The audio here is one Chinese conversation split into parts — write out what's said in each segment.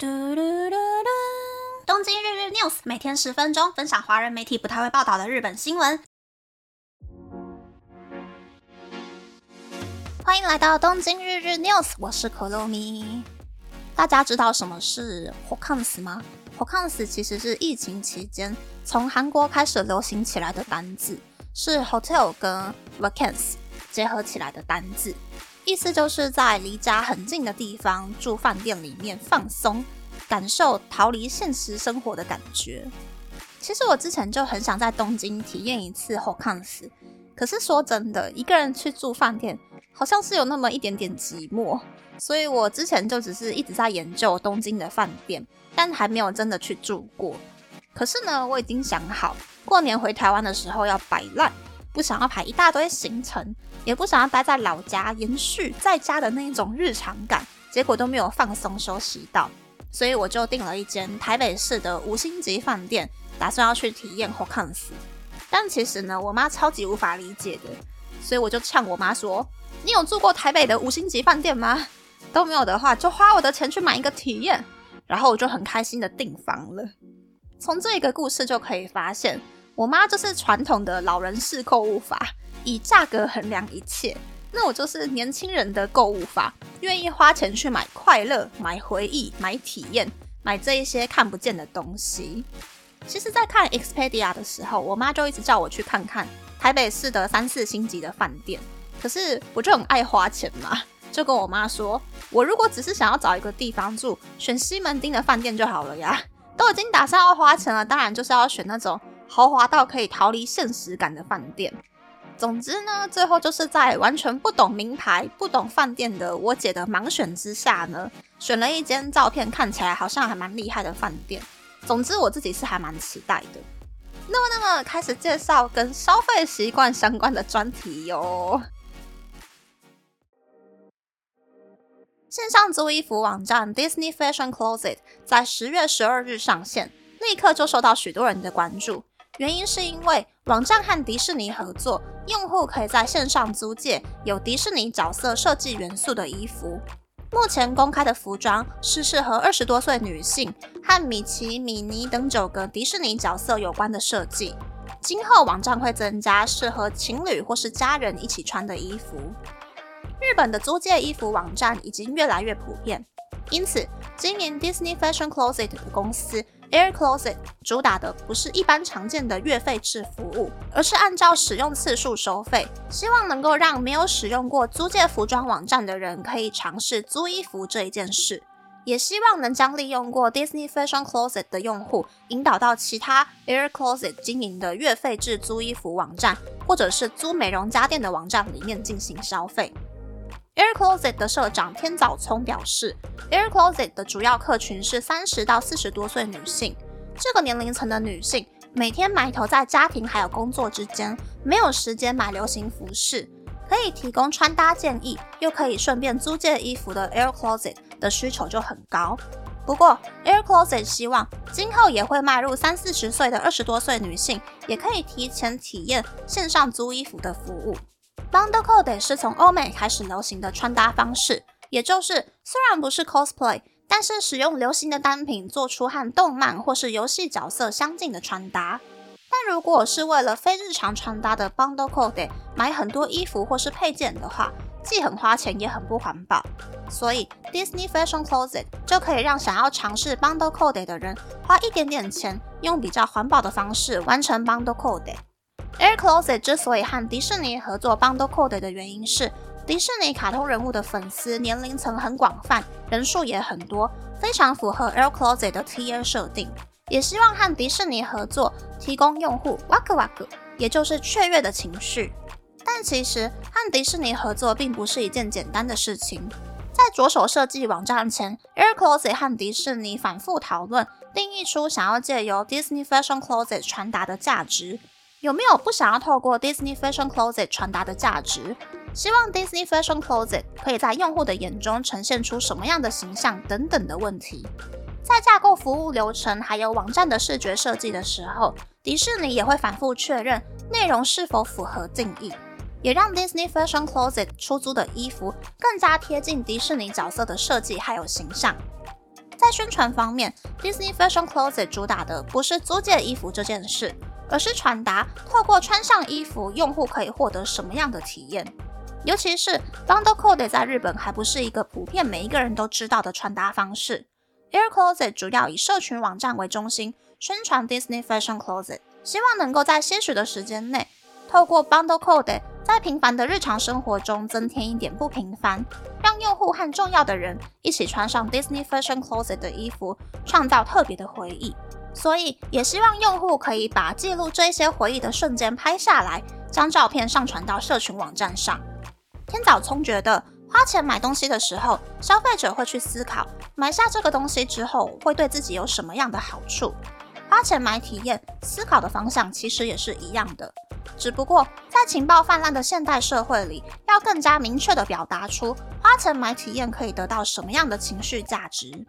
嘟嘟嘟嘟！东京日日 news 每天十分钟，分享华人媒体不太会报道的日本新闻。欢迎来到东京日日 news，我是可露咪。大家知道什么是 Hokans 吗？Hokans 其实是疫情期间从韩国开始流行起来的单字，是 hotel 跟 vacancy 结合起来的单字。意思就是在离家很近的地方住饭店里面放松，感受逃离现实生活的感觉。其实我之前就很想在东京体验一次 Hokans，可是说真的，一个人去住饭店好像是有那么一点点寂寞，所以我之前就只是一直在研究东京的饭店，但还没有真的去住过。可是呢，我已经想好过年回台湾的时候要摆烂。不想要排一大堆行程，也不想要待在老家延续在家的那一种日常感，结果都没有放松休息到，所以我就订了一间台北市的五星级饭店，打算要去体验 Hokans。但其实呢，我妈超级无法理解的，所以我就呛我妈说：“你有住过台北的五星级饭店吗？都没有的话，就花我的钱去买一个体验。”然后我就很开心的订房了。从这个故事就可以发现。我妈就是传统的老人式购物法，以价格衡量一切。那我就是年轻人的购物法，愿意花钱去买快乐、买回忆、买体验、买这一些看不见的东西。其实，在看 Expedia 的时候，我妈就一直叫我去看看台北市的三四星级的饭店。可是，我就很爱花钱嘛，就跟我妈说，我如果只是想要找一个地方住，选西门町的饭店就好了呀。都已经打算要花钱了，当然就是要选那种。豪华到可以逃离现实感的饭店。总之呢，最后就是在完全不懂名牌、不懂饭店的我姐的盲选之下呢，选了一间照片看起来好像还蛮厉害的饭店。总之，我自己是还蛮期待的。那么，那么开始介绍跟消费习惯相关的专题哟。线上租衣服网站 Disney Fashion Closet 在十月十二日上线，立刻就受到许多人的关注。原因是因为网站和迪士尼合作，用户可以在线上租借有迪士尼角色设计元素的衣服。目前公开的服装是适合二十多岁女性和米奇、米妮等九个迪士尼角色有关的设计。今后网站会增加适合情侣或是家人一起穿的衣服。日本的租借衣服网站已经越来越普遍，因此今年 Disney Fashion Closet 的公司。Air Closet 主打的不是一般常见的月费制服务，而是按照使用次数收费，希望能够让没有使用过租借服装网站的人可以尝试租衣服这一件事，也希望能将利用过 Disney Fashion Closet 的用户引导到其他 Air Closet 经营的月费制租衣服网站，或者是租美容家电的网站里面进行消费。Air Closet 的社长天早聪表示，Air Closet 的主要客群是三十到四十多岁女性。这个年龄层的女性每天埋头在家庭还有工作之间，没有时间买流行服饰，可以提供穿搭建议，又可以顺便租借衣服的 Air Closet 的需求就很高。不过，Air Closet 希望今后也会迈入三四十岁的二十多岁女性，也可以提前体验线上租衣服的服务。Bundle Code 是从欧美开始流行的穿搭方式，也就是虽然不是 cosplay，但是使用流行的单品做出和动漫或是游戏角色相近的穿搭。但如果是为了非日常穿搭的 Bundle Code 买很多衣服或是配件的话，既很花钱也很不环保。所以 Disney Fashion Closet 就可以让想要尝试 Bundle Code 的人花一点点钱，用比较环保的方式完成 Bundle Code。Air Closet 之所以和迪士尼合作 Bundle Code 的原因是，迪士尼卡通人物的粉丝年龄层很广泛，人数也很多，非常符合 Air Closet 的 TA 设定。也希望和迪士尼合作，提供用户 Waku Waku，也就是雀跃的情绪。但其实和迪士尼合作并不是一件简单的事情。在着手设计网站前，Air Closet 和迪士尼反复讨论，定义出想要借由 Disney Fashion Closet 传达的价值。有没有不想要透过 Disney Fashion Closet 传达的价值？希望 Disney Fashion Closet 可以在用户的眼中呈现出什么样的形象等等的问题。在架构服务流程还有网站的视觉设计的时候，迪士尼也会反复确认内容是否符合定义，也让 Disney Fashion Closet 出租的衣服更加贴近迪士尼角色的设计还有形象。在宣传方面，Disney Fashion Closet 主打的不是租借衣服这件事，而是传达透过穿上衣服，用户可以获得什么样的体验。尤其是 Bundle Code 在日本还不是一个普遍每一个人都知道的穿搭方式。Air Closet 主要以社群网站为中心，宣传 Disney Fashion Closet，希望能够在些许的时间内，透过 Bundle Code 在平凡的日常生活中增添一点不平凡，让用户和重要的人一起穿上 Disney Fashion Closet 的衣服，创造特别的回忆。所以也希望用户可以把记录这些回忆的瞬间拍下来，将照片上传到社群网站上。天早聪觉得。花钱买东西的时候，消费者会去思考买下这个东西之后会对自己有什么样的好处。花钱买体验，思考的方向其实也是一样的，只不过在情报泛滥的现代社会里，要更加明确地表达出花钱买体验可以得到什么样的情绪价值。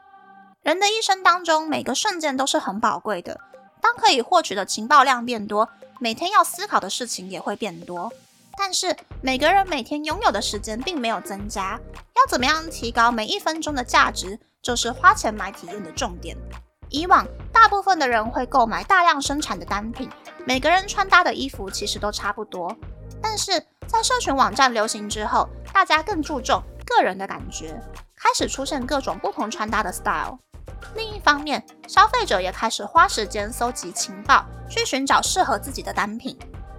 人的一生当中，每个瞬间都是很宝贵的。当可以获取的情报量变多，每天要思考的事情也会变多。但是每个人每天拥有的时间并没有增加，要怎么样提高每一分钟的价值，就是花钱买体验的重点。以往大部分的人会购买大量生产的单品，每个人穿搭的衣服其实都差不多。但是在社群网站流行之后，大家更注重个人的感觉，开始出现各种不同穿搭的 style。另一方面，消费者也开始花时间搜集情报，去寻找适合自己的单品。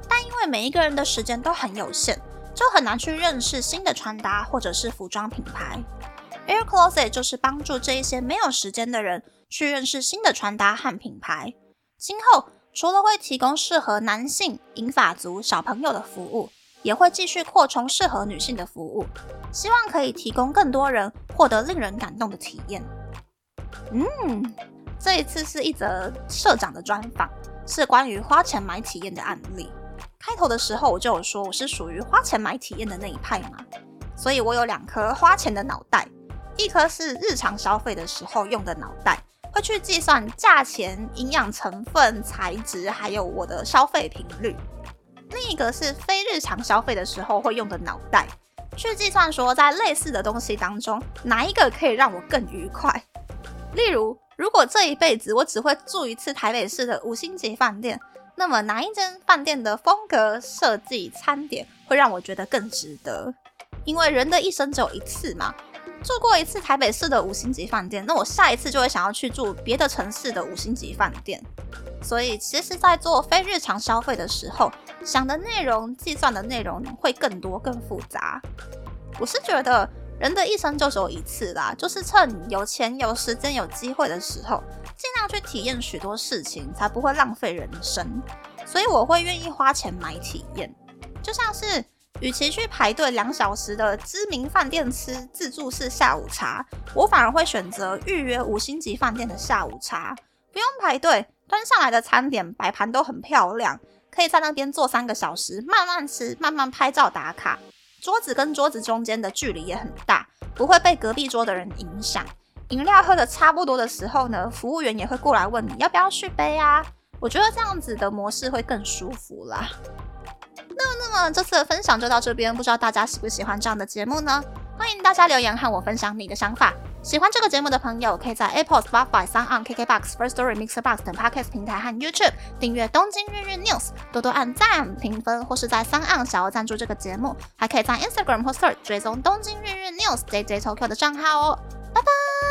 但因为每一个人的时间都很有限，就很难去认识新的穿搭或者是服装品牌。Air Closet 就是帮助这一些没有时间的人去认识新的穿搭和品牌。今后除了会提供适合男性、银发族、小朋友的服务，也会继续扩充适合女性的服务，希望可以提供更多人获得令人感动的体验。嗯，这一次是一则社长的专访，是关于花钱买体验的案例。开头的时候我就有说我是属于花钱买体验的那一派嘛，所以我有两颗花钱的脑袋，一颗是日常消费的时候用的脑袋，会去计算价钱、营养成分、材质，还有我的消费频率；另一个是非日常消费的时候会用的脑袋，去计算说在类似的东西当中哪一个可以让我更愉快。例如，如果这一辈子我只会住一次台北市的五星级饭店。那么哪一间饭店的风格设计、餐点会让我觉得更值得？因为人的一生只有一次嘛，住过一次台北市的五星级饭店，那我下一次就会想要去住别的城市的五星级饭店。所以，其实，在做非日常消费的时候，想的内容、计算的内容会更多、更复杂。我是觉得。人的一生就只有一次啦，就是趁有钱、有时间、有机会的时候，尽量去体验许多事情，才不会浪费人生。所以我会愿意花钱买体验，就像是与其去排队两小时的知名饭店吃自助式下午茶，我反而会选择预约五星级饭店的下午茶，不用排队，端上来的餐点摆盘都很漂亮，可以在那边坐三个小时，慢慢吃，慢慢拍照打卡。桌子跟桌子中间的距离也很大，不会被隔壁桌的人影响。饮料喝的差不多的时候呢，服务员也会过来问你要不要续杯啊。我觉得这样子的模式会更舒服啦。那么，那么这次的分享就到这边，不知道大家喜不喜欢这样的节目呢？欢迎大家留言和我分享你的想法。喜欢这个节目的朋友，可以在 Apple、Spotify、s o n KKBox、First Story、Mixer Box 等 Podcast 平台和 YouTube 订阅《东京日日 News》，多多按赞、评分，或是在 s o n 想要赞助这个节目，还可以在 Instagram 或 Search 追踪《东京日日 News》JJ Tokyo 的账号哦。拜拜。